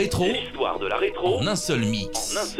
Rétro. L'histoire de la rétro. En un seul mix. En un seul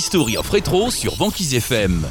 History of Retro sur Banquise FM.